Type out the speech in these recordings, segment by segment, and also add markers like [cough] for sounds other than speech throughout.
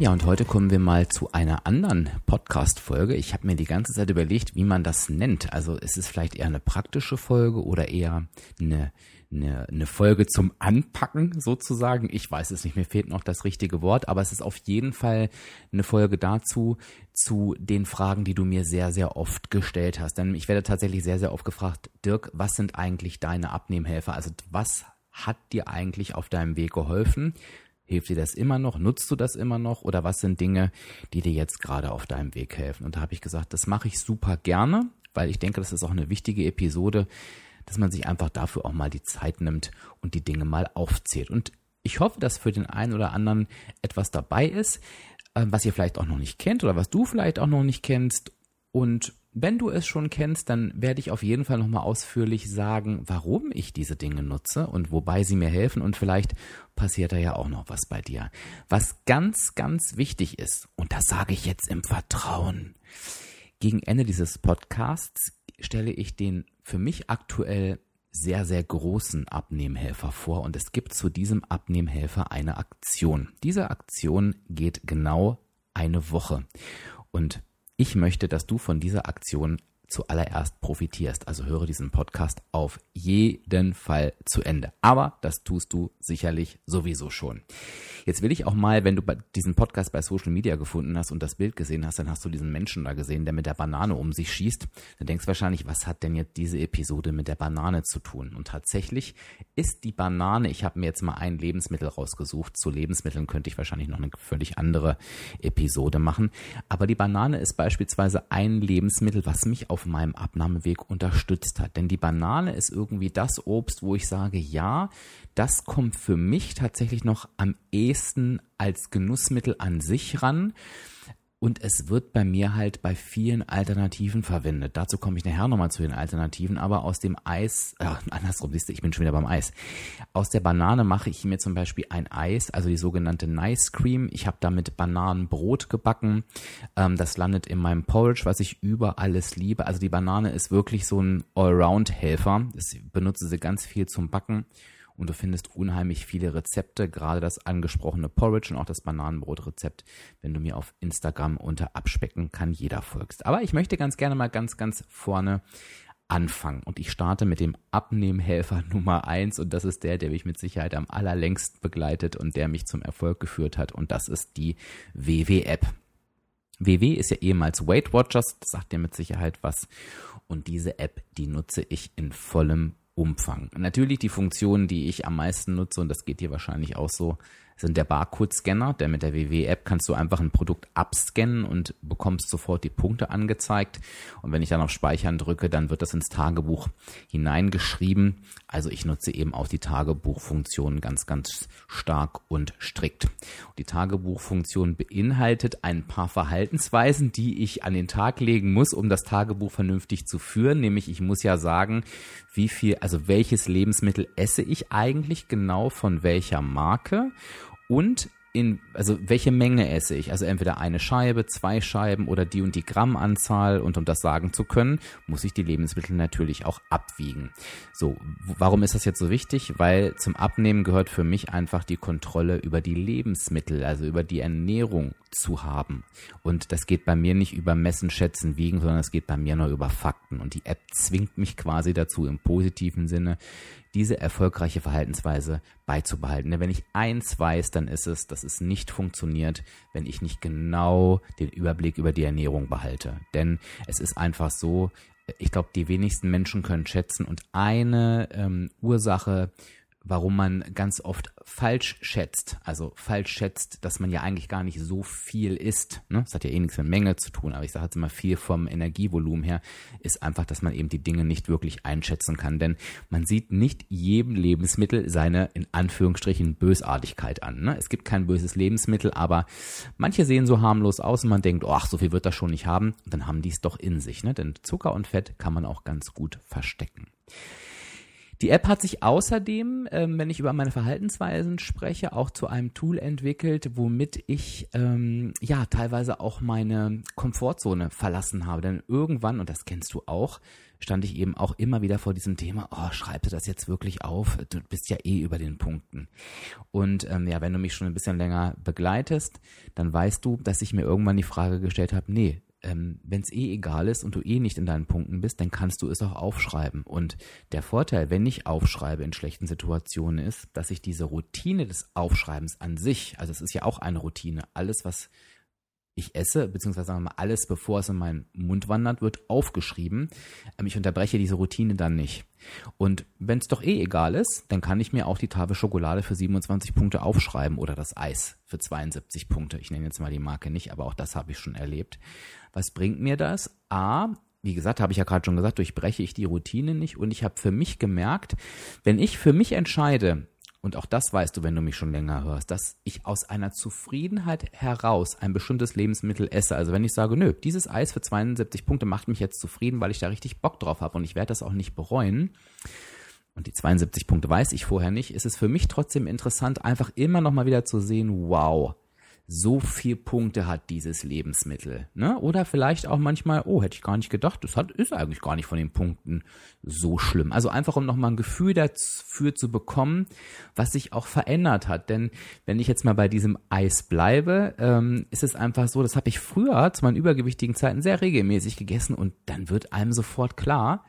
Ja, und heute kommen wir mal zu einer anderen Podcast-Folge. Ich habe mir die ganze Zeit überlegt, wie man das nennt. Also ist es vielleicht eher eine praktische Folge oder eher eine, eine, eine Folge zum Anpacken sozusagen. Ich weiß es nicht, mir fehlt noch das richtige Wort, aber es ist auf jeden Fall eine Folge dazu, zu den Fragen, die du mir sehr, sehr oft gestellt hast. Denn ich werde tatsächlich sehr, sehr oft gefragt, Dirk, was sind eigentlich deine Abnehmhelfer? Also was hat dir eigentlich auf deinem Weg geholfen? Hilft dir das immer noch? Nutzt du das immer noch? Oder was sind Dinge, die dir jetzt gerade auf deinem Weg helfen? Und da habe ich gesagt, das mache ich super gerne, weil ich denke, das ist auch eine wichtige Episode, dass man sich einfach dafür auch mal die Zeit nimmt und die Dinge mal aufzählt. Und ich hoffe, dass für den einen oder anderen etwas dabei ist, äh, was ihr vielleicht auch noch nicht kennt oder was du vielleicht auch noch nicht kennst. Und wenn du es schon kennst, dann werde ich auf jeden Fall nochmal ausführlich sagen, warum ich diese Dinge nutze und wobei sie mir helfen und vielleicht passiert da ja auch noch was bei dir. Was ganz, ganz wichtig ist, und das sage ich jetzt im Vertrauen, gegen Ende dieses Podcasts stelle ich den für mich aktuell sehr, sehr großen Abnehmhelfer vor und es gibt zu diesem Abnehmhelfer eine Aktion. Diese Aktion geht genau eine Woche und ich möchte, dass du von dieser Aktion zuallererst profitierst. Also höre diesen Podcast auf jeden Fall zu Ende. Aber das tust du sicherlich sowieso schon. Jetzt will ich auch mal, wenn du diesen Podcast bei Social Media gefunden hast und das Bild gesehen hast, dann hast du diesen Menschen da gesehen, der mit der Banane um sich schießt. Dann denkst du wahrscheinlich, was hat denn jetzt diese Episode mit der Banane zu tun? Und tatsächlich ist die Banane, ich habe mir jetzt mal ein Lebensmittel rausgesucht. Zu Lebensmitteln könnte ich wahrscheinlich noch eine völlig andere Episode machen. Aber die Banane ist beispielsweise ein Lebensmittel, was mich auf auf meinem Abnahmeweg unterstützt hat. Denn die Banane ist irgendwie das Obst, wo ich sage, ja, das kommt für mich tatsächlich noch am ehesten als Genussmittel an sich ran. Und es wird bei mir halt bei vielen Alternativen verwendet. Dazu komme ich nachher nochmal zu den Alternativen, aber aus dem Eis, äh, andersrum, siehst du, ich bin schon wieder beim Eis. Aus der Banane mache ich mir zum Beispiel ein Eis, also die sogenannte Nice Cream. Ich habe damit Bananenbrot gebacken. Ähm, das landet in meinem Porridge, was ich über alles liebe. Also die Banane ist wirklich so ein Allround-Helfer. Ich benutze sie ganz viel zum Backen und du findest unheimlich viele Rezepte, gerade das angesprochene Porridge und auch das Bananenbrotrezept, wenn du mir auf Instagram unter Abspecken kann jeder folgst. Aber ich möchte ganz gerne mal ganz, ganz vorne anfangen. Und ich starte mit dem Abnehmhelfer [laughs] Nummer eins und das ist der, der mich mit Sicherheit am allerlängst begleitet und der mich zum Erfolg geführt hat und das ist die WW-App. WW ist ja ehemals Weight Watchers, das sagt dir mit Sicherheit was. Und diese App, die nutze ich in vollem Umfang. Natürlich die Funktionen, die ich am meisten nutze, und das geht dir wahrscheinlich auch so, sind der Barcode-Scanner, der mit der WW-App kannst du einfach ein Produkt abscannen und bekommst sofort die Punkte angezeigt. Und wenn ich dann auf Speichern drücke, dann wird das ins Tagebuch hineingeschrieben. Also ich nutze eben auch die Tagebuchfunktion ganz, ganz stark und strikt. die Tagebuchfunktion beinhaltet ein paar Verhaltensweisen, die ich an den Tag legen muss, um das Tagebuch vernünftig zu führen. Nämlich ich muss ja sagen, wie viel, also welches Lebensmittel esse ich eigentlich genau von welcher Marke und in, also welche Menge esse ich? Also entweder eine Scheibe, zwei Scheiben oder die und die Grammanzahl. Und um das sagen zu können, muss ich die Lebensmittel natürlich auch abwiegen. So, warum ist das jetzt so wichtig? Weil zum Abnehmen gehört für mich einfach die Kontrolle über die Lebensmittel, also über die Ernährung zu haben. Und das geht bei mir nicht über Messen, Schätzen, Wiegen, sondern es geht bei mir nur über Fakten. Und die App zwingt mich quasi dazu im positiven Sinne, diese erfolgreiche Verhaltensweise beizubehalten. Denn wenn ich eins weiß, dann ist es, dass es nicht funktioniert, wenn ich nicht genau den Überblick über die Ernährung behalte. Denn es ist einfach so, ich glaube, die wenigsten Menschen können schätzen und eine ähm, Ursache warum man ganz oft falsch schätzt. Also falsch schätzt, dass man ja eigentlich gar nicht so viel isst. Ne? Das hat ja eh nichts mit Menge zu tun, aber ich sage jetzt immer viel vom Energievolumen her, ist einfach, dass man eben die Dinge nicht wirklich einschätzen kann. Denn man sieht nicht jedem Lebensmittel seine in Anführungsstrichen Bösartigkeit an. Ne? Es gibt kein böses Lebensmittel, aber manche sehen so harmlos aus und man denkt, oh, ach, so viel wird das schon nicht haben. Und dann haben die es doch in sich. Ne? Denn Zucker und Fett kann man auch ganz gut verstecken. Die App hat sich außerdem, ähm, wenn ich über meine Verhaltensweisen spreche, auch zu einem Tool entwickelt, womit ich ähm, ja teilweise auch meine Komfortzone verlassen habe. Denn irgendwann, und das kennst du auch, stand ich eben auch immer wieder vor diesem Thema, oh, schreib dir das jetzt wirklich auf? Du bist ja eh über den Punkten. Und ähm, ja, wenn du mich schon ein bisschen länger begleitest, dann weißt du, dass ich mir irgendwann die Frage gestellt habe, nee, ähm, wenn es eh egal ist und du eh nicht in deinen Punkten bist, dann kannst du es auch aufschreiben. Und der Vorteil, wenn ich aufschreibe in schlechten Situationen, ist, dass ich diese Routine des Aufschreibens an sich, also es ist ja auch eine Routine, alles, was ich esse, beziehungsweise sagen wir mal alles, bevor es in meinen Mund wandert, wird aufgeschrieben. Ähm, ich unterbreche diese Routine dann nicht. Und wenn es doch eh egal ist, dann kann ich mir auch die Tafel Schokolade für 27 Punkte aufschreiben oder das Eis für 72 Punkte. Ich nenne jetzt mal die Marke nicht, aber auch das habe ich schon erlebt. Was bringt mir das? A, wie gesagt, habe ich ja gerade schon gesagt, durchbreche ich die Routine nicht und ich habe für mich gemerkt, wenn ich für mich entscheide, und auch das weißt du, wenn du mich schon länger hörst, dass ich aus einer Zufriedenheit heraus ein bestimmtes Lebensmittel esse. Also wenn ich sage, nö, dieses Eis für 72 Punkte macht mich jetzt zufrieden, weil ich da richtig Bock drauf habe und ich werde das auch nicht bereuen. Und die 72 Punkte weiß ich vorher nicht, ist es für mich trotzdem interessant, einfach immer noch mal wieder zu sehen, wow, so viel Punkte hat dieses Lebensmittel. Ne? Oder vielleicht auch manchmal, oh, hätte ich gar nicht gedacht, das hat, ist eigentlich gar nicht von den Punkten so schlimm. Also einfach, um nochmal ein Gefühl dafür zu bekommen, was sich auch verändert hat. Denn wenn ich jetzt mal bei diesem Eis bleibe, ähm, ist es einfach so, das habe ich früher zu meinen übergewichtigen Zeiten sehr regelmäßig gegessen und dann wird einem sofort klar,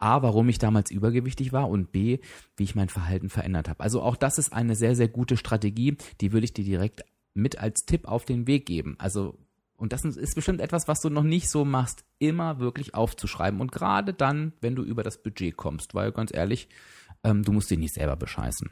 A, warum ich damals übergewichtig war und B, wie ich mein Verhalten verändert habe. Also auch das ist eine sehr, sehr gute Strategie, die würde ich dir direkt mit als Tipp auf den Weg geben. Also, und das ist bestimmt etwas, was du noch nicht so machst, immer wirklich aufzuschreiben. Und gerade dann, wenn du über das Budget kommst, weil ganz ehrlich, ähm, du musst dich nicht selber bescheißen.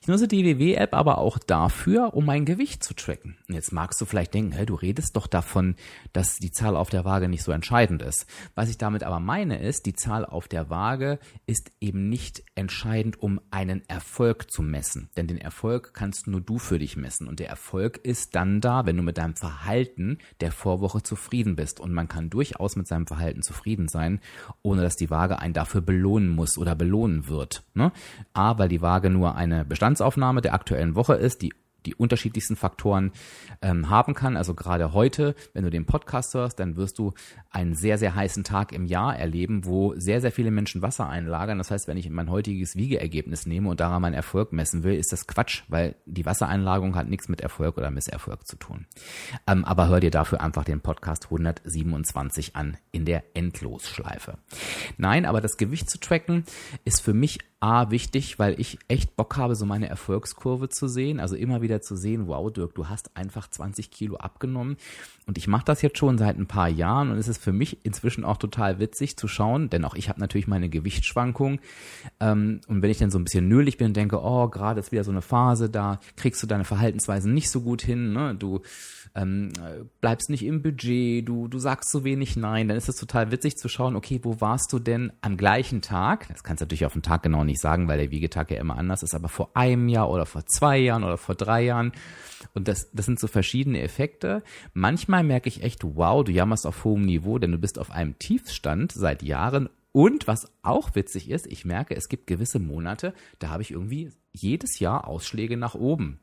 Ich nutze die WW-App aber auch dafür, um mein Gewicht zu tracken. Jetzt magst du vielleicht denken, hey, du redest doch davon, dass die Zahl auf der Waage nicht so entscheidend ist. Was ich damit aber meine ist, die Zahl auf der Waage ist eben nicht entscheidend, um einen Erfolg zu messen. Denn den Erfolg kannst nur du für dich messen. Und der Erfolg ist dann da, wenn du mit deinem Verhalten der Vorwoche zufrieden bist. Und man kann durchaus mit seinem Verhalten zufrieden sein, ohne dass die Waage einen dafür belohnen muss oder belohnen wird. Ne? A, weil die Waage nur eine Bestandsaufnahme der aktuellen Woche ist, die die unterschiedlichsten Faktoren ähm, haben kann. Also gerade heute, wenn du den Podcast hörst, dann wirst du einen sehr, sehr heißen Tag im Jahr erleben, wo sehr, sehr viele Menschen Wasser einlagern. Das heißt, wenn ich mein heutiges Wiegeergebnis nehme und daran meinen Erfolg messen will, ist das Quatsch, weil die Wassereinlagerung hat nichts mit Erfolg oder Misserfolg zu tun. Ähm, aber hör dir dafür einfach den Podcast 127 an in der Endlosschleife. Nein, aber das Gewicht zu tracken ist für mich A wichtig, weil ich echt Bock habe, so meine Erfolgskurve zu sehen. Also immer wieder zu sehen, wow, Dirk, du hast einfach 20 Kilo abgenommen. Und ich mache das jetzt schon seit ein paar Jahren und es ist für mich inzwischen auch total witzig zu schauen, denn auch ich habe natürlich meine Gewichtsschwankung. Ähm, und wenn ich dann so ein bisschen nölig bin und denke, oh, gerade ist wieder so eine Phase, da kriegst du deine Verhaltensweisen nicht so gut hin, ne? Du ähm, bleibst nicht im Budget, du, du sagst zu wenig Nein, dann ist es total witzig zu schauen, okay, wo warst du denn am gleichen Tag? Das kannst du natürlich auf den Tag genau nicht sagen, weil der Wiegetag ja immer anders ist, aber vor einem Jahr oder vor zwei Jahren oder vor drei Jahren. Und das, das sind so verschiedene Effekte. Manchmal merke ich echt, wow, du jammerst auf hohem Niveau, denn du bist auf einem Tiefstand seit Jahren und was auch witzig ist, ich merke, es gibt gewisse Monate, da habe ich irgendwie jedes Jahr Ausschläge nach oben.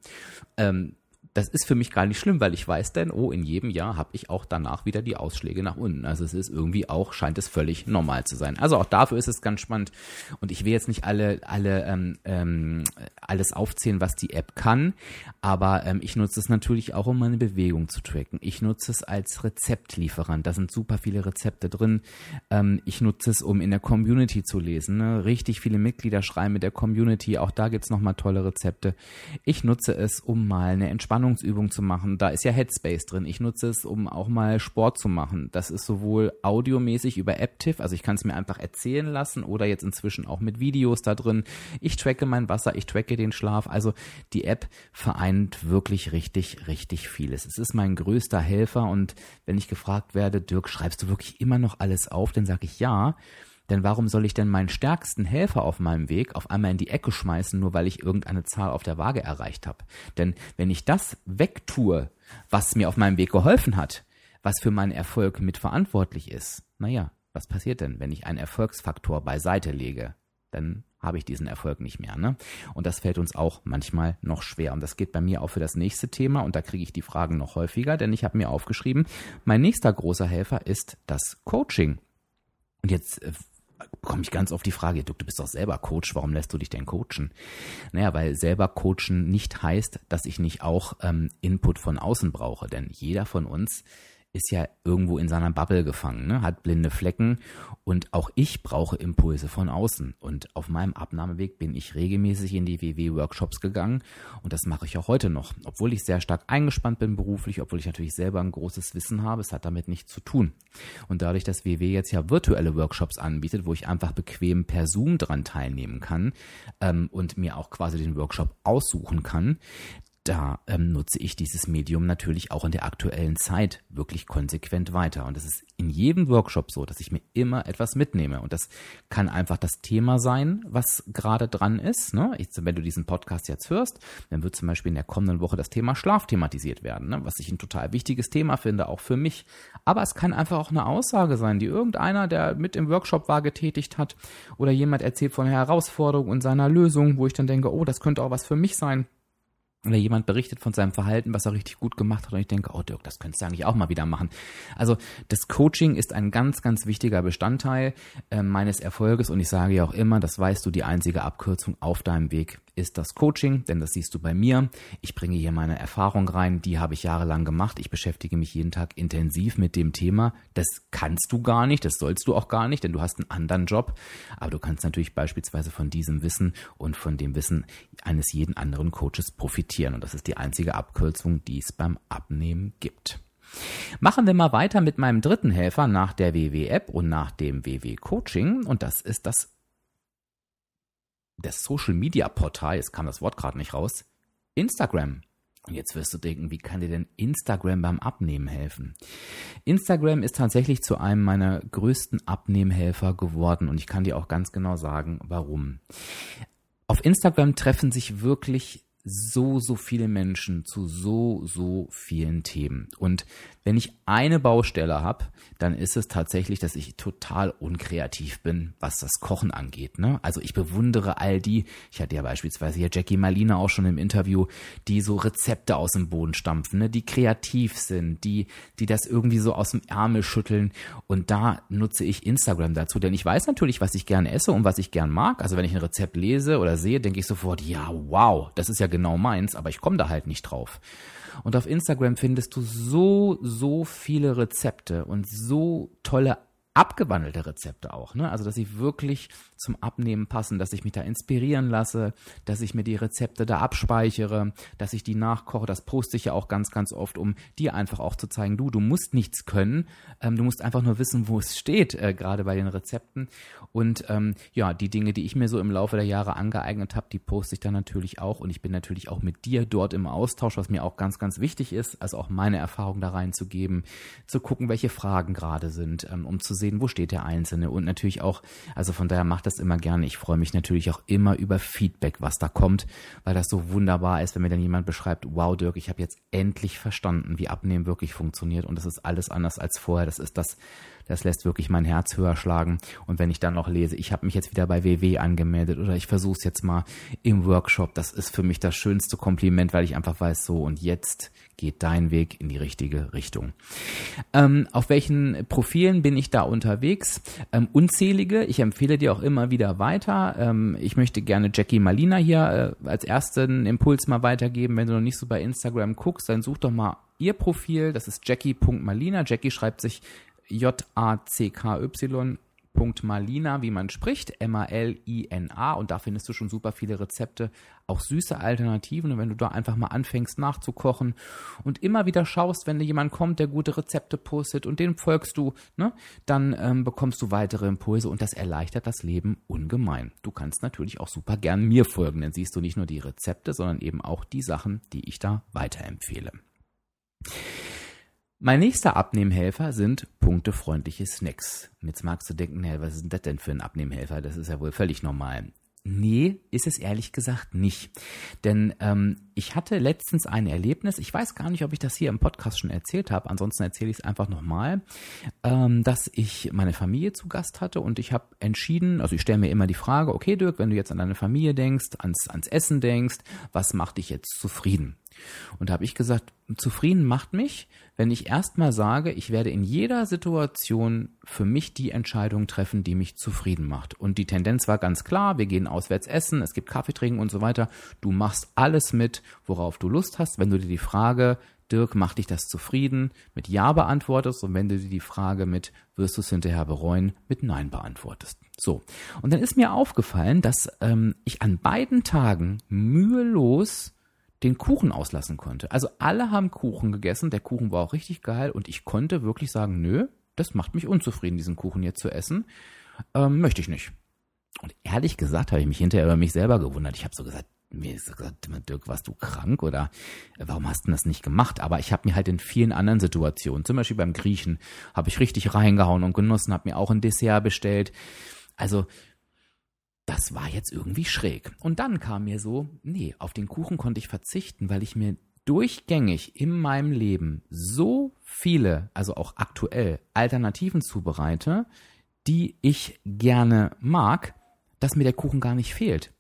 Ähm, das ist für mich gar nicht schlimm, weil ich weiß denn, oh, in jedem Jahr habe ich auch danach wieder die Ausschläge nach unten. Also es ist irgendwie auch, scheint es völlig normal zu sein. Also auch dafür ist es ganz spannend. Und ich will jetzt nicht alle, alle ähm, ähm, alles aufzählen, was die App kann, aber ähm, ich nutze es natürlich auch, um meine Bewegung zu tracken. Ich nutze es als Rezeptlieferant. Da sind super viele Rezepte drin. Ähm, ich nutze es, um in der Community zu lesen. Ne? Richtig viele Mitglieder schreiben mit der Community. Auch da gibt's nochmal tolle Rezepte. Ich nutze es, um mal eine Entspannung Entspannungsübungen zu machen. Da ist ja Headspace drin. Ich nutze es, um auch mal Sport zu machen. Das ist sowohl audiomäßig über AppTiff, also ich kann es mir einfach erzählen lassen oder jetzt inzwischen auch mit Videos da drin. Ich tracke mein Wasser, ich tracke den Schlaf. Also die App vereint wirklich richtig, richtig vieles. Es ist mein größter Helfer und wenn ich gefragt werde, Dirk, schreibst du wirklich immer noch alles auf? Dann sage ich ja. Denn warum soll ich denn meinen stärksten Helfer auf meinem Weg auf einmal in die Ecke schmeißen, nur weil ich irgendeine Zahl auf der Waage erreicht habe? Denn wenn ich das wegtue, was mir auf meinem Weg geholfen hat, was für meinen Erfolg mitverantwortlich ist, naja, was passiert denn, wenn ich einen Erfolgsfaktor beiseite lege? Dann habe ich diesen Erfolg nicht mehr. Ne? Und das fällt uns auch manchmal noch schwer. Und das geht bei mir auch für das nächste Thema. Und da kriege ich die Fragen noch häufiger, denn ich habe mir aufgeschrieben, mein nächster großer Helfer ist das Coaching. Und jetzt komme ich ganz auf die Frage, du, du bist doch selber Coach, warum lässt du dich denn coachen? Naja, weil selber coachen nicht heißt, dass ich nicht auch ähm, Input von außen brauche, denn jeder von uns ist ja irgendwo in seiner Bubble gefangen, ne? hat blinde Flecken und auch ich brauche Impulse von außen. Und auf meinem Abnahmeweg bin ich regelmäßig in die WW-Workshops gegangen und das mache ich auch heute noch. Obwohl ich sehr stark eingespannt bin beruflich, obwohl ich natürlich selber ein großes Wissen habe, es hat damit nichts zu tun. Und dadurch, dass WW jetzt ja virtuelle Workshops anbietet, wo ich einfach bequem per Zoom dran teilnehmen kann ähm, und mir auch quasi den Workshop aussuchen kann, da ähm, nutze ich dieses Medium natürlich auch in der aktuellen Zeit wirklich konsequent weiter. Und es ist in jedem Workshop so, dass ich mir immer etwas mitnehme. Und das kann einfach das Thema sein, was gerade dran ist. Ne? Ich, wenn du diesen Podcast jetzt hörst, dann wird zum Beispiel in der kommenden Woche das Thema Schlaf thematisiert werden, ne? was ich ein total wichtiges Thema finde, auch für mich. Aber es kann einfach auch eine Aussage sein, die irgendeiner, der mit im Workshop war, getätigt hat oder jemand erzählt von einer Herausforderung und seiner Lösung, wo ich dann denke, oh, das könnte auch was für mich sein oder jemand berichtet von seinem Verhalten, was er richtig gut gemacht hat und ich denke, oh Dirk, das könntest du eigentlich auch mal wieder machen. Also das Coaching ist ein ganz, ganz wichtiger Bestandteil äh, meines Erfolges und ich sage ja auch immer, das weißt du, die einzige Abkürzung auf deinem Weg ist das Coaching, denn das siehst du bei mir. Ich bringe hier meine Erfahrung rein, die habe ich jahrelang gemacht. Ich beschäftige mich jeden Tag intensiv mit dem Thema. Das kannst du gar nicht, das sollst du auch gar nicht, denn du hast einen anderen Job. Aber du kannst natürlich beispielsweise von diesem Wissen und von dem Wissen eines jeden anderen Coaches profitieren. Und das ist die einzige Abkürzung, die es beim Abnehmen gibt. Machen wir mal weiter mit meinem dritten Helfer nach der WW-App und nach dem WW-Coaching und das ist das das Social Media Portal, jetzt kam das Wort gerade nicht raus, Instagram. Und jetzt wirst du denken, wie kann dir denn Instagram beim Abnehmen helfen? Instagram ist tatsächlich zu einem meiner größten Abnehmhelfer geworden und ich kann dir auch ganz genau sagen, warum. Auf Instagram treffen sich wirklich so, so viele Menschen zu so, so vielen Themen. Und wenn ich eine Baustelle habe, dann ist es tatsächlich, dass ich total unkreativ bin, was das Kochen angeht. Ne? Also ich bewundere all die, ich hatte ja beispielsweise hier Jackie Malina auch schon im Interview, die so Rezepte aus dem Boden stampfen, ne? die kreativ sind, die, die das irgendwie so aus dem Ärmel schütteln. Und da nutze ich Instagram dazu, denn ich weiß natürlich, was ich gerne esse und was ich gern mag. Also wenn ich ein Rezept lese oder sehe, denke ich sofort, ja, wow, das ist ja genau meins, aber ich komme da halt nicht drauf. Und auf Instagram findest du so, so viele Rezepte und so tolle abgewandelte Rezepte auch, ne? Also dass sie wirklich zum Abnehmen passen, dass ich mich da inspirieren lasse, dass ich mir die Rezepte da abspeichere, dass ich die nachkoche. Das poste ich ja auch ganz, ganz oft, um dir einfach auch zu zeigen, du, du musst nichts können, ähm, du musst einfach nur wissen, wo es steht, äh, gerade bei den Rezepten. Und ähm, ja, die Dinge, die ich mir so im Laufe der Jahre angeeignet habe, die poste ich dann natürlich auch. Und ich bin natürlich auch mit dir dort im Austausch, was mir auch ganz, ganz wichtig ist, also auch meine Erfahrung da reinzugeben, zu gucken, welche Fragen gerade sind, ähm, um zu sehen, wo steht der Einzelne. Und natürlich auch, also von daher macht das immer gerne. Ich freue mich natürlich auch immer über Feedback, was da kommt, weil das so wunderbar ist, wenn mir dann jemand beschreibt, wow Dirk, ich habe jetzt endlich verstanden, wie Abnehmen wirklich funktioniert und das ist alles anders als vorher. Das ist das das lässt wirklich mein Herz höher schlagen. Und wenn ich dann noch lese, ich habe mich jetzt wieder bei WW angemeldet oder ich versuche es jetzt mal im Workshop, das ist für mich das schönste Kompliment, weil ich einfach weiß, so und jetzt geht dein Weg in die richtige Richtung. Ähm, auf welchen Profilen bin ich da unterwegs? Ähm, unzählige. Ich empfehle dir auch immer wieder weiter. Ähm, ich möchte gerne Jackie Malina hier äh, als ersten Impuls mal weitergeben. Wenn du noch nicht so bei Instagram guckst, dann such doch mal ihr Profil. Das ist jackie.malina. Jackie schreibt sich J-A-C-K-Y www.malina, wie man spricht, M-A-L-I-N-A und da findest du schon super viele Rezepte, auch süße Alternativen und wenn du da einfach mal anfängst nachzukochen und immer wieder schaust, wenn dir jemand kommt, der gute Rezepte postet und dem folgst du, ne, dann ähm, bekommst du weitere Impulse und das erleichtert das Leben ungemein. Du kannst natürlich auch super gern mir folgen, dann siehst du nicht nur die Rezepte, sondern eben auch die Sachen, die ich da weiterempfehle. Mein nächster Abnehmhelfer sind punktefreundliche Snacks. Und jetzt magst du denken, hey, was ist denn das denn für ein Abnehmhelfer? Das ist ja wohl völlig normal. Nee, ist es ehrlich gesagt nicht. Denn ähm, ich hatte letztens ein Erlebnis, ich weiß gar nicht, ob ich das hier im Podcast schon erzählt habe, ansonsten erzähle ich es einfach nochmal, ähm, dass ich meine Familie zu Gast hatte und ich habe entschieden, also ich stelle mir immer die Frage, okay Dirk, wenn du jetzt an deine Familie denkst, ans, ans Essen denkst, was macht dich jetzt zufrieden? Und da habe ich gesagt, zufrieden macht mich, wenn ich erstmal sage, ich werde in jeder Situation für mich die Entscheidung treffen, die mich zufrieden macht. Und die Tendenz war ganz klar, wir gehen auswärts essen, es gibt Kaffee trinken und so weiter. Du machst alles mit, worauf du Lust hast. Wenn du dir die Frage, Dirk, macht dich das zufrieden, mit Ja beantwortest und wenn du dir die Frage mit, wirst du es hinterher bereuen, mit Nein beantwortest. So. Und dann ist mir aufgefallen, dass ähm, ich an beiden Tagen mühelos den Kuchen auslassen konnte. Also alle haben Kuchen gegessen, der Kuchen war auch richtig geil und ich konnte wirklich sagen, nö, das macht mich unzufrieden, diesen Kuchen jetzt zu essen. Ähm, möchte ich nicht. Und ehrlich gesagt habe ich mich hinterher über mich selber gewundert. Ich habe so gesagt, mir ist gesagt, Dirk, warst du krank oder warum hast du das nicht gemacht? Aber ich habe mir halt in vielen anderen Situationen, zum Beispiel beim Griechen, habe ich richtig reingehauen und genossen, habe mir auch ein Dessert bestellt. Also das war jetzt irgendwie schräg. Und dann kam mir so, nee, auf den Kuchen konnte ich verzichten, weil ich mir durchgängig in meinem Leben so viele, also auch aktuell, Alternativen zubereite, die ich gerne mag, dass mir der Kuchen gar nicht fehlt.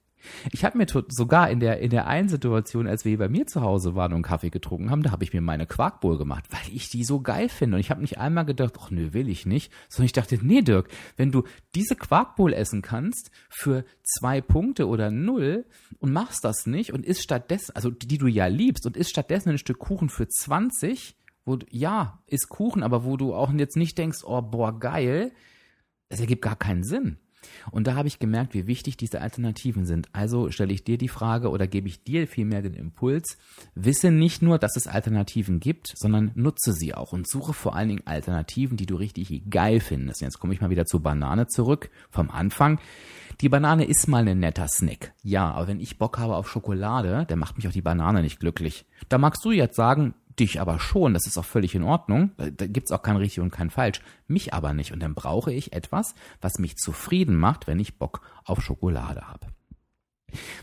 Ich habe mir sogar in der, in der einen Situation, als wir bei mir zu Hause waren und Kaffee getrunken haben, da habe ich mir meine Quarkbowl gemacht, weil ich die so geil finde. Und ich habe nicht einmal gedacht, ach nö, will ich nicht, sondern ich dachte, nee, Dirk, wenn du diese Quarkbowl essen kannst für zwei Punkte oder null und machst das nicht und isst stattdessen, also die du ja liebst und isst stattdessen ein Stück Kuchen für 20, wo, ja, ist Kuchen, aber wo du auch jetzt nicht denkst, oh, boah, geil, das ergibt gar keinen Sinn. Und da habe ich gemerkt, wie wichtig diese Alternativen sind. Also stelle ich dir die Frage oder gebe ich dir vielmehr den Impuls, wisse nicht nur, dass es Alternativen gibt, sondern nutze sie auch und suche vor allen Dingen Alternativen, die du richtig geil findest. Jetzt komme ich mal wieder zur Banane zurück vom Anfang. Die Banane ist mal ein netter Snack. Ja, aber wenn ich Bock habe auf Schokolade, dann macht mich auch die Banane nicht glücklich. Da magst du jetzt sagen, dich aber schon, das ist auch völlig in Ordnung, da gibt's auch kein richtig und kein falsch, mich aber nicht. Und dann brauche ich etwas, was mich zufrieden macht, wenn ich Bock auf Schokolade habe.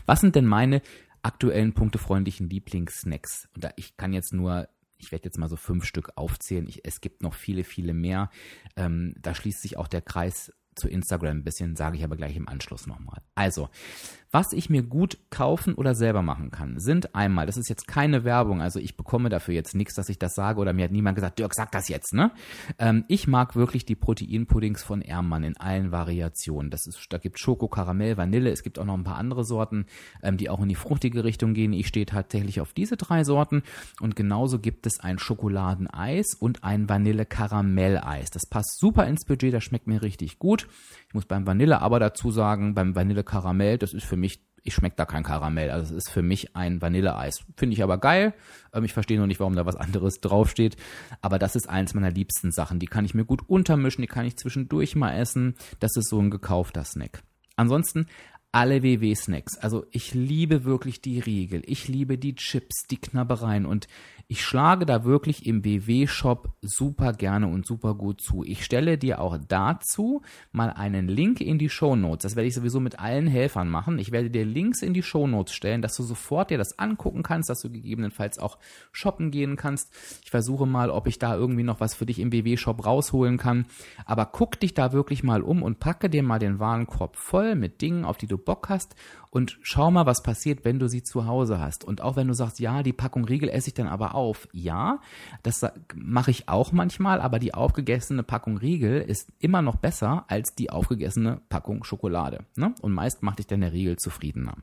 Was sind denn meine aktuellen punktefreundlichen Lieblingssnacks? Und da, ich kann jetzt nur ich werde jetzt mal so fünf Stück aufzählen. Ich, es gibt noch viele, viele mehr. Ähm, da schließt sich auch der Kreis zu Instagram ein bisschen, sage ich aber gleich im Anschluss nochmal. Also, was ich mir gut kaufen oder selber machen kann, sind einmal, das ist jetzt keine Werbung, also ich bekomme dafür jetzt nichts, dass ich das sage oder mir hat niemand gesagt, Dirk, sag das jetzt, ne? Ähm, ich mag wirklich die Proteinpuddings von Ermann in allen Variationen. Das ist, da gibt Schoko, Karamell, Vanille, es gibt auch noch ein paar andere Sorten, ähm, die auch in die fruchtige Richtung gehen. Ich stehe tatsächlich auf diese drei Sorten und genauso gibt es ein Schokoladeneis und ein Vanille-Karamelleis. Das passt super ins Budget, das schmeckt mir richtig gut. Ich muss beim Vanille aber dazu sagen, beim Vanille Karamell, das ist für mich, ich schmecke da kein Karamell. Also es ist für mich ein Vanilleeis. Finde ich aber geil. Ähm, ich verstehe noch nicht, warum da was anderes draufsteht. Aber das ist eins meiner liebsten Sachen. Die kann ich mir gut untermischen, die kann ich zwischendurch mal essen. Das ist so ein gekaufter Snack. Ansonsten alle WW-Snacks. Also ich liebe wirklich die Riegel, ich liebe die Chips, die Knabbereien und ich schlage da wirklich im BW-Shop super gerne und super gut zu. Ich stelle dir auch dazu mal einen Link in die Show Notes. Das werde ich sowieso mit allen Helfern machen. Ich werde dir Links in die Show Notes stellen, dass du sofort dir das angucken kannst, dass du gegebenenfalls auch shoppen gehen kannst. Ich versuche mal, ob ich da irgendwie noch was für dich im BW-Shop rausholen kann. Aber guck dich da wirklich mal um und packe dir mal den Warenkorb voll mit Dingen, auf die du Bock hast und schau mal, was passiert, wenn du sie zu Hause hast. Und auch wenn du sagst, ja, die Packung Riegel esse ich dann aber auf. Ja, das mache ich auch manchmal, aber die aufgegessene Packung Riegel ist immer noch besser als die aufgegessene Packung Schokolade. Ne? Und meist macht dich dann der Riegel zufriedener.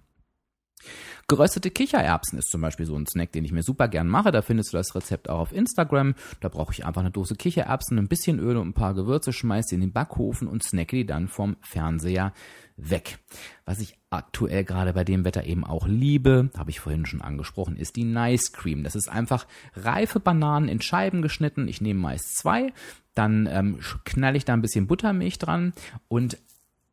Geröstete Kichererbsen ist zum Beispiel so ein Snack, den ich mir super gern mache. Da findest du das Rezept auch auf Instagram. Da brauche ich einfach eine Dose Kichererbsen, ein bisschen Öl und ein paar Gewürze, schmeiße die in den Backofen und snacke die dann vom Fernseher weg. Was ich aktuell gerade bei dem Wetter eben auch liebe, habe ich vorhin schon angesprochen, ist die Nice Cream. Das ist einfach reife Bananen in Scheiben geschnitten. Ich nehme meist zwei, dann ähm, knall ich da ein bisschen Buttermilch dran und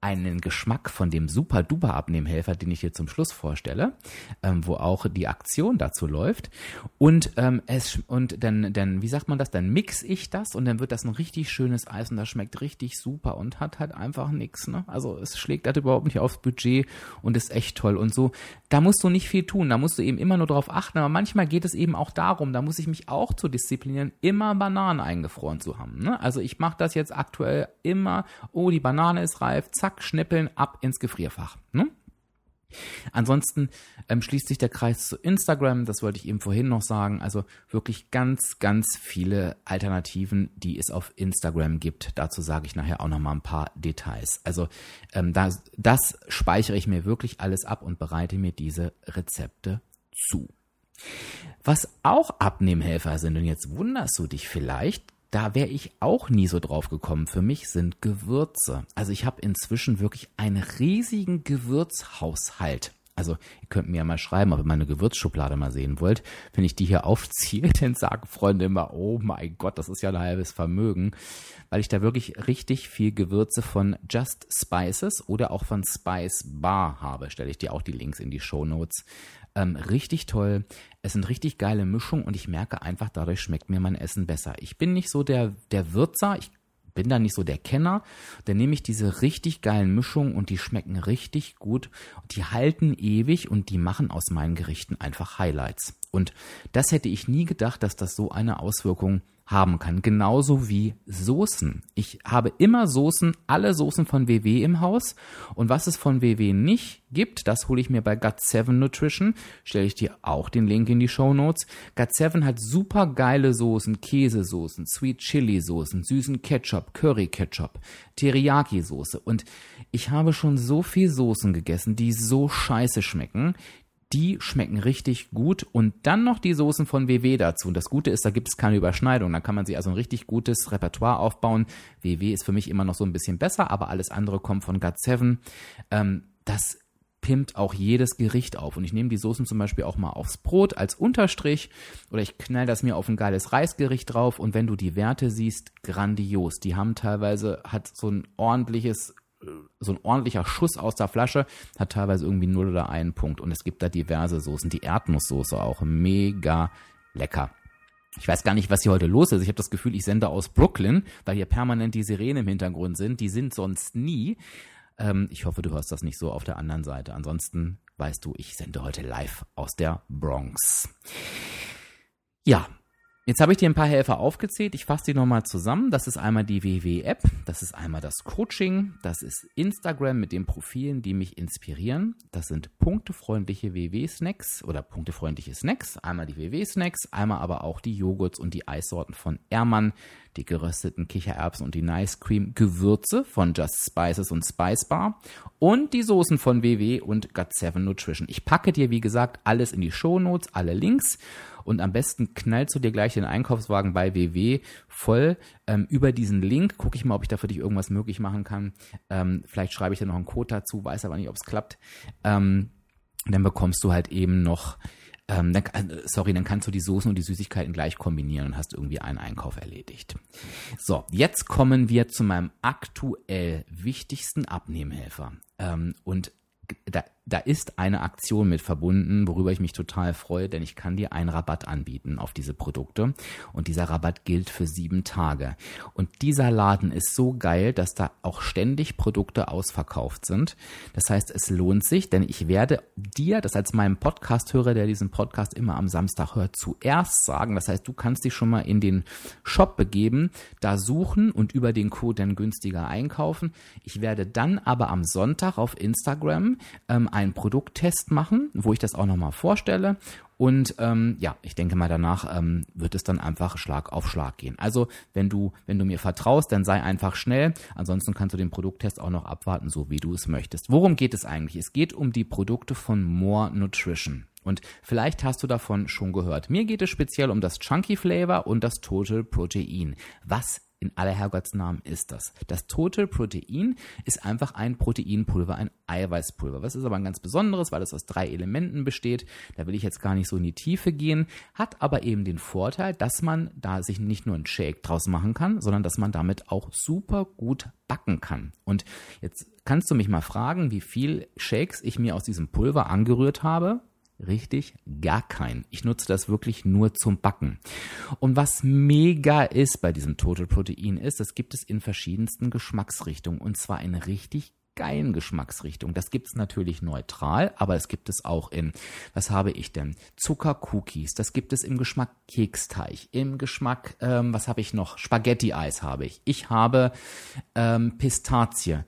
einen Geschmack von dem super duper Abnehmhelfer, den ich hier zum Schluss vorstelle, ähm, wo auch die Aktion dazu läuft. Und ähm, es und dann, dann, wie sagt man das? Dann mix ich das und dann wird das ein richtig schönes Eis und das schmeckt richtig super und hat halt einfach nichts. Ne? Also es schlägt halt überhaupt nicht aufs Budget und ist echt toll. Und so, da musst du nicht viel tun, da musst du eben immer nur drauf achten. Aber manchmal geht es eben auch darum, da muss ich mich auch zu disziplinieren, immer Bananen eingefroren zu haben. Ne? Also ich mache das jetzt aktuell immer, oh, die Banane ist reif, zack zack, schnippeln, ab ins Gefrierfach. Ne? Ansonsten ähm, schließt sich der Kreis zu Instagram, das wollte ich eben vorhin noch sagen. Also wirklich ganz, ganz viele Alternativen, die es auf Instagram gibt. Dazu sage ich nachher auch noch mal ein paar Details. Also ähm, das, das speichere ich mir wirklich alles ab und bereite mir diese Rezepte zu. Was auch Abnehmhelfer sind, und jetzt wunderst du dich vielleicht, da wäre ich auch nie so drauf gekommen. Für mich sind Gewürze. Also ich habe inzwischen wirklich einen riesigen Gewürzhaushalt. Also ihr könnt mir ja mal schreiben, ob ihr meine Gewürzschublade mal sehen wollt. Wenn ich die hier [laughs] aufziehe, dann sagen Freunde immer, oh mein Gott, das ist ja ein halbes Vermögen. Weil ich da wirklich richtig viel Gewürze von Just Spices oder auch von Spice Bar habe. Stelle ich dir auch die Links in die Show Notes. Ähm, richtig toll. Es sind richtig geile Mischungen und ich merke einfach, dadurch schmeckt mir mein Essen besser. Ich bin nicht so der, der Würzer, ich bin da nicht so der Kenner. Dann nehme ich diese richtig geilen Mischungen und die schmecken richtig gut. Die halten ewig und die machen aus meinen Gerichten einfach Highlights. Und das hätte ich nie gedacht, dass das so eine Auswirkung haben kann. Genauso wie Soßen. Ich habe immer Soßen, alle Soßen von WW im Haus. Und was es von WW nicht gibt, das hole ich mir bei Gut7 Nutrition. Stelle ich dir auch den Link in die Show Notes. Gut7 hat super geile Soßen, Käsesoßen, Sweet Chili Soßen, süßen Ketchup, Curry Ketchup, Teriyaki Soße. Und ich habe schon so viel Soßen gegessen, die so scheiße schmecken, die schmecken richtig gut und dann noch die Soßen von WW dazu. Und das Gute ist, da gibt es keine Überschneidung. Da kann man sich also ein richtig gutes Repertoire aufbauen. WW ist für mich immer noch so ein bisschen besser, aber alles andere kommt von GOT7. Ähm, das pimmt auch jedes Gericht auf. Und ich nehme die Soßen zum Beispiel auch mal aufs Brot als Unterstrich oder ich knall das mir auf ein geiles Reisgericht drauf. Und wenn du die Werte siehst, grandios. Die haben teilweise, hat so ein ordentliches so ein ordentlicher Schuss aus der Flasche, hat teilweise irgendwie 0 oder einen Punkt. Und es gibt da diverse Soßen. Die Erdnusssoße auch mega lecker. Ich weiß gar nicht, was hier heute los ist. Ich habe das Gefühl, ich sende aus Brooklyn, weil hier permanent die Sirenen im Hintergrund sind. Die sind sonst nie. Ähm, ich hoffe, du hörst das nicht so auf der anderen Seite. Ansonsten weißt du, ich sende heute live aus der Bronx. Ja, Jetzt habe ich dir ein paar Helfer aufgezählt. Ich fasse die nochmal zusammen. Das ist einmal die WW-App, das ist einmal das Coaching, das ist Instagram mit den Profilen, die mich inspirieren. Das sind punktefreundliche WW-Snacks oder punktefreundliche Snacks. Einmal die WW-Snacks, einmal aber auch die Joghurts und die Eissorten von Ermann, die gerösteten Kichererbsen und die Nice Cream Gewürze von Just Spices und Spice Bar und die Soßen von WW und Got7 Nutrition. Ich packe dir, wie gesagt, alles in die Show Notes, alle Links und am besten knallst du dir gleich den Einkaufswagen bei WW voll ähm, über diesen Link. Gucke ich mal, ob ich da für dich irgendwas möglich machen kann. Ähm, vielleicht schreibe ich dir noch einen Code dazu, weiß aber nicht, ob es klappt. Ähm, dann bekommst du halt eben noch ähm, dann, äh, sorry, dann kannst du die Soßen und die Süßigkeiten gleich kombinieren und hast irgendwie einen Einkauf erledigt. So, jetzt kommen wir zu meinem aktuell wichtigsten Abnehmhelfer. Ähm, und da, da ist eine Aktion mit verbunden, worüber ich mich total freue, denn ich kann dir einen Rabatt anbieten auf diese Produkte und dieser Rabatt gilt für sieben Tage. Und dieser Laden ist so geil, dass da auch ständig Produkte ausverkauft sind. Das heißt, es lohnt sich, denn ich werde dir, das als meinem Podcast-Hörer, der diesen Podcast immer am Samstag hört, zuerst sagen. Das heißt, du kannst dich schon mal in den Shop begeben, da suchen und über den Code dann günstiger einkaufen. Ich werde dann aber am Sonntag auf Instagram ähm, einen Produkttest machen, wo ich das auch nochmal vorstelle. Und ähm, ja, ich denke mal danach ähm, wird es dann einfach Schlag auf Schlag gehen. Also wenn du, wenn du mir vertraust, dann sei einfach schnell. Ansonsten kannst du den Produkttest auch noch abwarten, so wie du es möchtest. Worum geht es eigentlich? Es geht um die Produkte von More Nutrition. Und vielleicht hast du davon schon gehört. Mir geht es speziell um das Chunky Flavor und das Total Protein. Was in aller Herrgottsnamen ist das? Das Total Protein ist einfach ein Proteinpulver, ein Eiweißpulver. Was ist aber ein ganz besonderes, weil es aus drei Elementen besteht. Da will ich jetzt gar nicht so in die Tiefe gehen. Hat aber eben den Vorteil, dass man da sich nicht nur einen Shake draus machen kann, sondern dass man damit auch super gut backen kann. Und jetzt kannst du mich mal fragen, wie viel Shakes ich mir aus diesem Pulver angerührt habe. Richtig, gar kein. Ich nutze das wirklich nur zum Backen. Und was mega ist bei diesem Total Protein ist, das gibt es in verschiedensten Geschmacksrichtungen und zwar in richtig geilen Geschmacksrichtung. Das gibt's natürlich neutral, aber es gibt es auch in, was habe ich denn? Zuckercookies, das gibt es im Geschmack Keksteig, im Geschmack, ähm, was habe ich noch? Spaghetti-Eis habe ich. Ich habe ähm, Pistazie.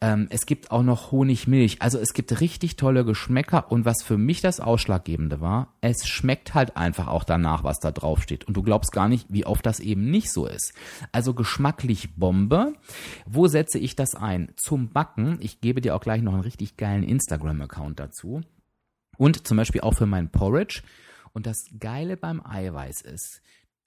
Ähm, es gibt auch noch Honigmilch. Also es gibt richtig tolle Geschmäcker und was für mich das Ausschlaggebende war, es schmeckt halt einfach auch danach, was da drauf steht. Und du glaubst gar nicht, wie oft das eben nicht so ist. Also geschmacklich Bombe. Wo setze ich das ein? Zum Backen merken. Ich gebe dir auch gleich noch einen richtig geilen Instagram-Account dazu. Und zum Beispiel auch für mein Porridge. Und das Geile beim Eiweiß ist,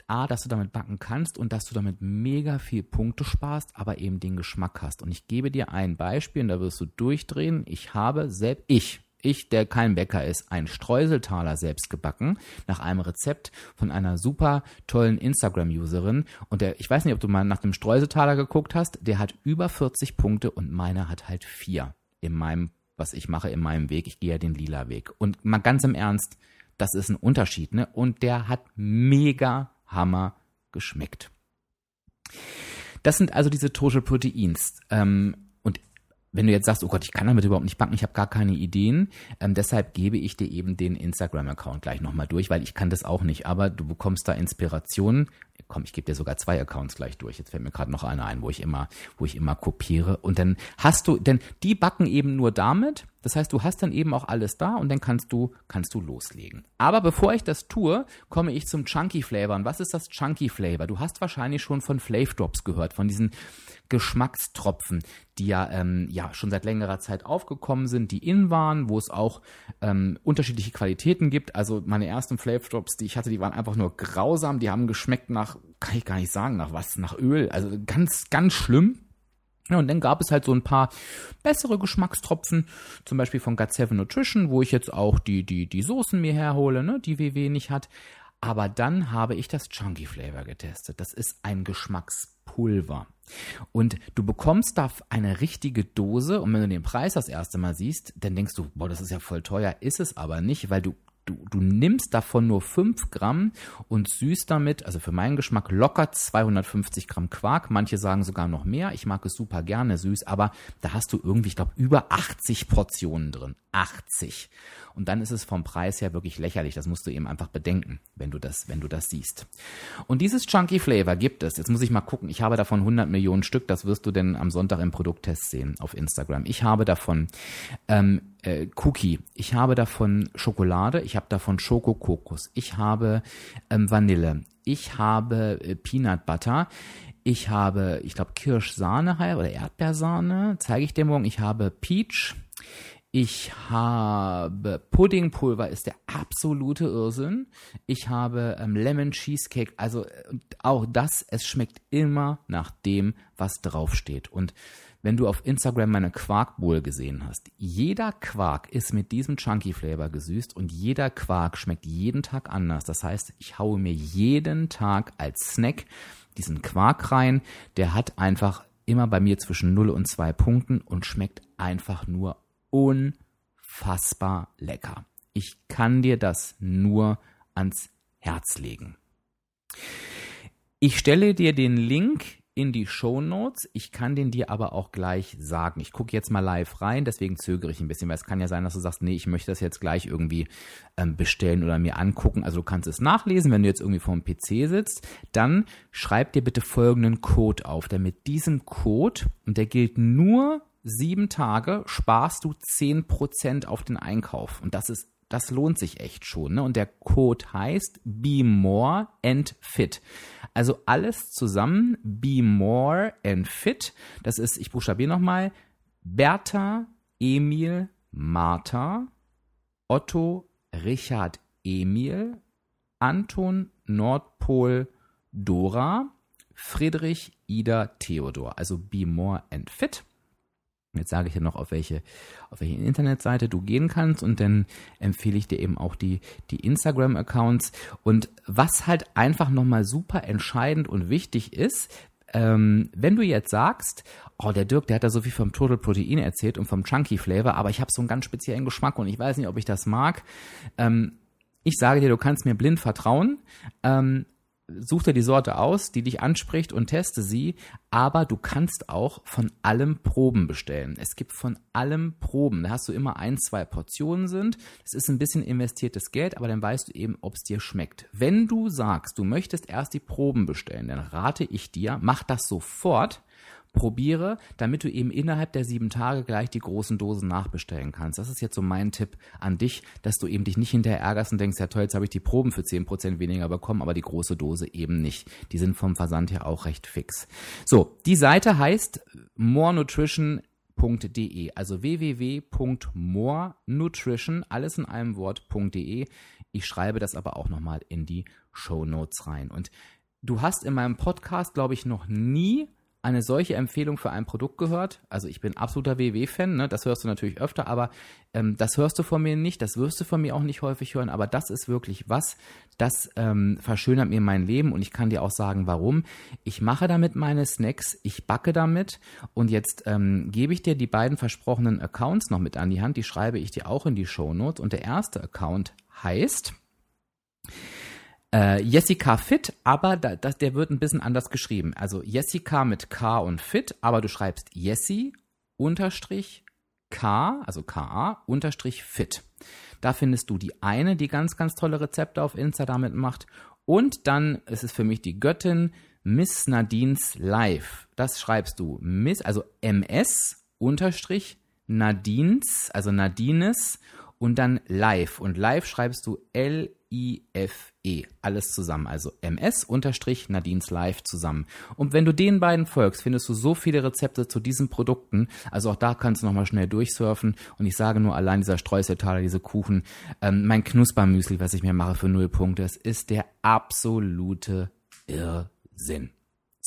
A, dass du damit backen kannst und dass du damit mega viel Punkte sparst, aber eben den Geschmack hast. Und ich gebe dir ein Beispiel und da wirst du durchdrehen. Ich habe selbst, ich, ich, der kein Bäcker ist, einen Streuseltaler selbst gebacken, nach einem Rezept von einer super tollen Instagram-Userin. Und der, ich weiß nicht, ob du mal nach dem Streuseltaler geguckt hast, der hat über 40 Punkte und meiner hat halt vier in meinem, was ich mache, in meinem Weg. Ich gehe ja den lila Weg. Und mal ganz im Ernst, das ist ein Unterschied, ne? Und der hat mega Hammer geschmeckt. Das sind also diese Total Proteins. Ähm, wenn du jetzt sagst, oh Gott, ich kann damit überhaupt nicht backen, ich habe gar keine Ideen, ähm, deshalb gebe ich dir eben den Instagram-Account gleich nochmal durch, weil ich kann das auch nicht, aber du bekommst da Inspirationen. Komm, ich gebe dir sogar zwei Accounts gleich durch. Jetzt fällt mir gerade noch einer ein, wo ich immer, wo ich immer kopiere. Und dann hast du, denn die backen eben nur damit, das heißt, du hast dann eben auch alles da und dann kannst du, kannst du loslegen. Aber bevor ich das tue, komme ich zum Chunky Flavor. Und was ist das Chunky Flavor? Du hast wahrscheinlich schon von Flav Drops gehört, von diesen Geschmackstropfen, die ja, ähm, ja schon seit längerer Zeit aufgekommen sind, die in waren, wo es auch ähm, unterschiedliche Qualitäten gibt. Also meine ersten Flav Drops, die ich hatte, die waren einfach nur grausam. Die haben geschmeckt nach, kann ich gar nicht sagen, nach was, nach Öl. Also ganz, ganz schlimm. Ja, und dann gab es halt so ein paar bessere Geschmackstropfen, zum Beispiel von Gut 7 Nutrition, wo ich jetzt auch die, die, die Soßen mir herhole, ne, die WW nicht hat. Aber dann habe ich das Chunky Flavor getestet. Das ist ein Geschmackspulver. Und du bekommst da eine richtige Dose und wenn du den Preis das erste Mal siehst, dann denkst du, boah, das ist ja voll teuer, ist es aber nicht, weil du du, du nimmst davon nur 5 Gramm und süßt damit, also für meinen Geschmack locker 250 Gramm Quark. Manche sagen sogar noch mehr. Ich mag es super gerne süß, aber da hast du irgendwie, ich glaube, über 80 Portionen drin. 80. Und dann ist es vom Preis her wirklich lächerlich. Das musst du eben einfach bedenken, wenn du das, wenn du das siehst. Und dieses Chunky Flavor gibt es. Jetzt muss ich mal gucken. Ich habe davon 100 Millionen Stück. Das wirst du denn am Sonntag im Produkttest sehen auf Instagram. Ich habe davon ähm, äh, Cookie. Ich habe davon Schokolade. Ich habe davon Schokokokos. Ich habe ähm, Vanille. Ich habe äh, Peanut Butter. Ich habe, ich glaube, Kirschsahne oder Erdbeersahne. Zeige ich dir morgen. Ich habe Peach. Ich habe Puddingpulver, ist der absolute Irrsinn. Ich habe ähm, Lemon Cheesecake, also äh, auch das, es schmeckt immer nach dem, was draufsteht. Und wenn du auf Instagram meine Quarkbowl gesehen hast, jeder Quark ist mit diesem Chunky Flavor gesüßt und jeder Quark schmeckt jeden Tag anders. Das heißt, ich haue mir jeden Tag als Snack diesen Quark rein. Der hat einfach immer bei mir zwischen 0 und 2 Punkten und schmeckt einfach nur unfassbar lecker. Ich kann dir das nur ans Herz legen. Ich stelle dir den Link in die Show Notes. Ich kann den dir aber auch gleich sagen. Ich gucke jetzt mal live rein, deswegen zögere ich ein bisschen, weil es kann ja sein, dass du sagst, nee, ich möchte das jetzt gleich irgendwie ähm, bestellen oder mir angucken. Also du kannst es nachlesen, wenn du jetzt irgendwie vor dem PC sitzt. Dann schreib dir bitte folgenden Code auf. Denn mit diesem Code, und der gilt nur sieben Tage sparst du zehn Prozent auf den Einkauf. Und das ist das lohnt sich echt schon. Ne? Und der Code heißt Be More and Fit. Also alles zusammen, Be More and Fit. Das ist, ich buchstabiere nochmal, Bertha, Emil, Martha, Otto, Richard, Emil, Anton, Nordpol, Dora, Friedrich, Ida, Theodor. Also Be More and Fit. Jetzt sage ich dir noch, auf welche, auf welche Internetseite du gehen kannst und dann empfehle ich dir eben auch die, die Instagram-Accounts. Und was halt einfach nochmal super entscheidend und wichtig ist, ähm, wenn du jetzt sagst, oh, der Dirk, der hat da so viel vom Total Protein erzählt und vom Chunky Flavor, aber ich habe so einen ganz speziellen Geschmack und ich weiß nicht, ob ich das mag. Ähm, ich sage dir, du kannst mir blind vertrauen. Ähm, such dir die Sorte aus, die dich anspricht und teste sie, aber du kannst auch von allem Proben bestellen. Es gibt von allem Proben. Da hast du immer ein, zwei Portionen sind. Das ist ein bisschen investiertes Geld, aber dann weißt du eben, ob es dir schmeckt. Wenn du sagst, du möchtest erst die Proben bestellen, dann rate ich dir, mach das sofort probiere, damit du eben innerhalb der sieben Tage gleich die großen Dosen nachbestellen kannst. Das ist jetzt so mein Tipp an dich, dass du eben dich nicht hinterher ärgerst und denkst, ja toll, jetzt habe ich die Proben für zehn Prozent weniger bekommen, aber die große Dose eben nicht. Die sind vom Versand her auch recht fix. So, die Seite heißt morenutrition.de, also www.morenutrition, alles in einem Wort.de. Ich schreibe das aber auch nochmal in die Show Notes rein. Und du hast in meinem Podcast, glaube ich, noch nie eine solche Empfehlung für ein Produkt gehört. Also ich bin absoluter WW-Fan, ne? das hörst du natürlich öfter, aber ähm, das hörst du von mir nicht, das wirst du von mir auch nicht häufig hören, aber das ist wirklich was, das ähm, verschönert mir mein Leben und ich kann dir auch sagen, warum. Ich mache damit meine Snacks, ich backe damit und jetzt ähm, gebe ich dir die beiden versprochenen Accounts noch mit an die Hand, die schreibe ich dir auch in die Show Notes und der erste Account heißt äh, Jessica Fit, aber da, das, der wird ein bisschen anders geschrieben. Also Jessica mit K und Fit, aber du schreibst Jessie unterstrich K, also KA unterstrich Fit. Da findest du die eine, die ganz, ganz tolle Rezepte auf Insta damit macht. Und dann ist es für mich die Göttin Miss Nadines Live. Das schreibst du Miss, also MS unterstrich Nadines, also Nadines und dann Live. Und Live schreibst du L-I-F-E. Alles zusammen. Also MS unterstrich Nadines Live zusammen. Und wenn du den beiden folgst, findest du so viele Rezepte zu diesen Produkten. Also auch da kannst du nochmal schnell durchsurfen. Und ich sage nur allein dieser Streuseltaler, diese Kuchen, ähm, mein Knuspermüsli, was ich mir mache für null Punkte, es ist der absolute Irrsinn.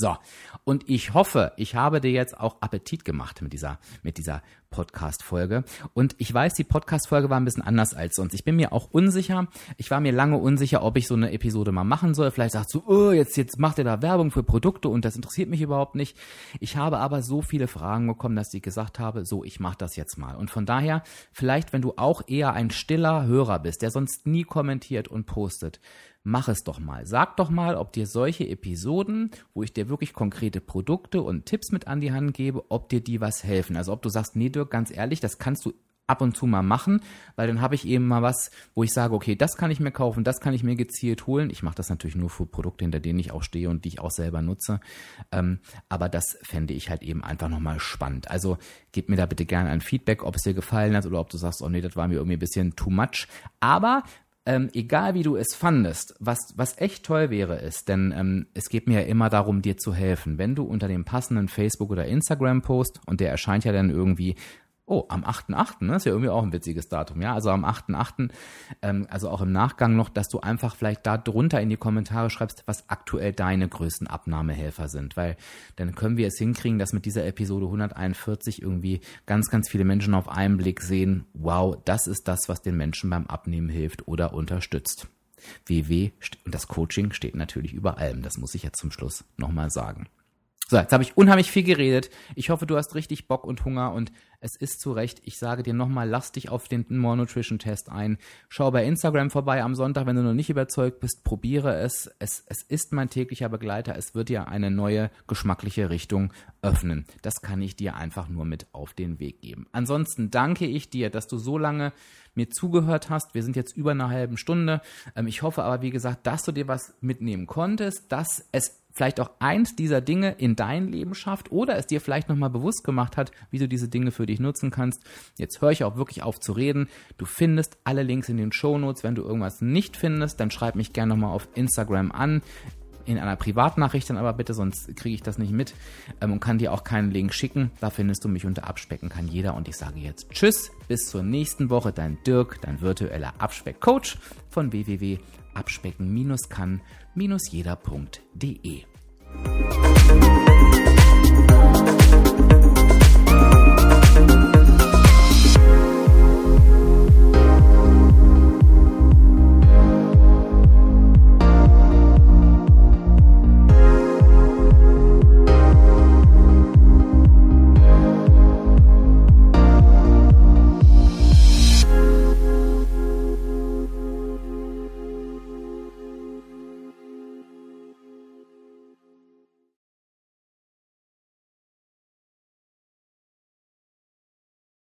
So, und ich hoffe, ich habe dir jetzt auch Appetit gemacht mit dieser, mit dieser Podcast-Folge. Und ich weiß, die Podcast-Folge war ein bisschen anders als sonst. Ich bin mir auch unsicher. Ich war mir lange unsicher, ob ich so eine Episode mal machen soll. Vielleicht sagst du, oh, jetzt, jetzt macht ihr da Werbung für Produkte und das interessiert mich überhaupt nicht. Ich habe aber so viele Fragen bekommen, dass ich gesagt habe, so, ich mache das jetzt mal. Und von daher, vielleicht, wenn du auch eher ein stiller Hörer bist, der sonst nie kommentiert und postet, mach es doch mal. Sag doch mal, ob dir solche Episoden, wo ich dir wirklich konkrete Produkte und Tipps mit an die Hand gebe, ob dir die was helfen. Also ob du sagst, nee Dirk, ganz ehrlich, das kannst du ab und zu mal machen, weil dann habe ich eben mal was, wo ich sage, okay, das kann ich mir kaufen, das kann ich mir gezielt holen. Ich mache das natürlich nur für Produkte, hinter denen ich auch stehe und die ich auch selber nutze. Ähm, aber das fände ich halt eben einfach nochmal spannend. Also gib mir da bitte gerne ein Feedback, ob es dir gefallen hat oder ob du sagst, oh nee, das war mir irgendwie ein bisschen too much. Aber ähm, egal wie du es fandest, was, was echt toll wäre, ist, denn ähm, es geht mir ja immer darum, dir zu helfen. Wenn du unter dem passenden Facebook- oder Instagram-Post, und der erscheint ja dann irgendwie Oh, am 8.8., ne? ist ja irgendwie auch ein witziges Datum, ja. Also am 8.8., ähm, also auch im Nachgang noch, dass du einfach vielleicht da drunter in die Kommentare schreibst, was aktuell deine größten Abnahmehelfer sind. Weil dann können wir es hinkriegen, dass mit dieser Episode 141 irgendwie ganz, ganz viele Menschen auf einen Blick sehen, wow, das ist das, was den Menschen beim Abnehmen hilft oder unterstützt. WW und das Coaching steht natürlich über allem. Das muss ich jetzt zum Schluss nochmal sagen. So, jetzt habe ich unheimlich viel geredet. Ich hoffe, du hast richtig Bock und Hunger und es ist zu Recht. Ich sage dir nochmal, lass dich auf den More Nutrition Test ein. Schau bei Instagram vorbei am Sonntag, wenn du noch nicht überzeugt bist. Probiere es. Es, es ist mein täglicher Begleiter. Es wird dir eine neue geschmackliche Richtung öffnen. Das kann ich dir einfach nur mit auf den Weg geben. Ansonsten danke ich dir, dass du so lange mir zugehört hast. Wir sind jetzt über eine halbe Stunde. Ähm, ich hoffe aber, wie gesagt, dass du dir was mitnehmen konntest, dass es vielleicht auch eins dieser Dinge in dein Leben schafft oder es dir vielleicht nochmal bewusst gemacht hat, wie du diese Dinge für dich nutzen kannst. Jetzt höre ich auch wirklich auf zu reden. Du findest alle Links in den Show Notes. Wenn du irgendwas nicht findest, dann schreib mich gerne nochmal auf Instagram an in einer Privatnachricht dann aber bitte, sonst kriege ich das nicht mit ähm, und kann dir auch keinen Link schicken. Da findest du mich unter Abspecken kann jeder und ich sage jetzt Tschüss, bis zur nächsten Woche, dein Dirk, dein virtueller Abspeckcoach von www.abspecken-kann-jeder.de. Thank you.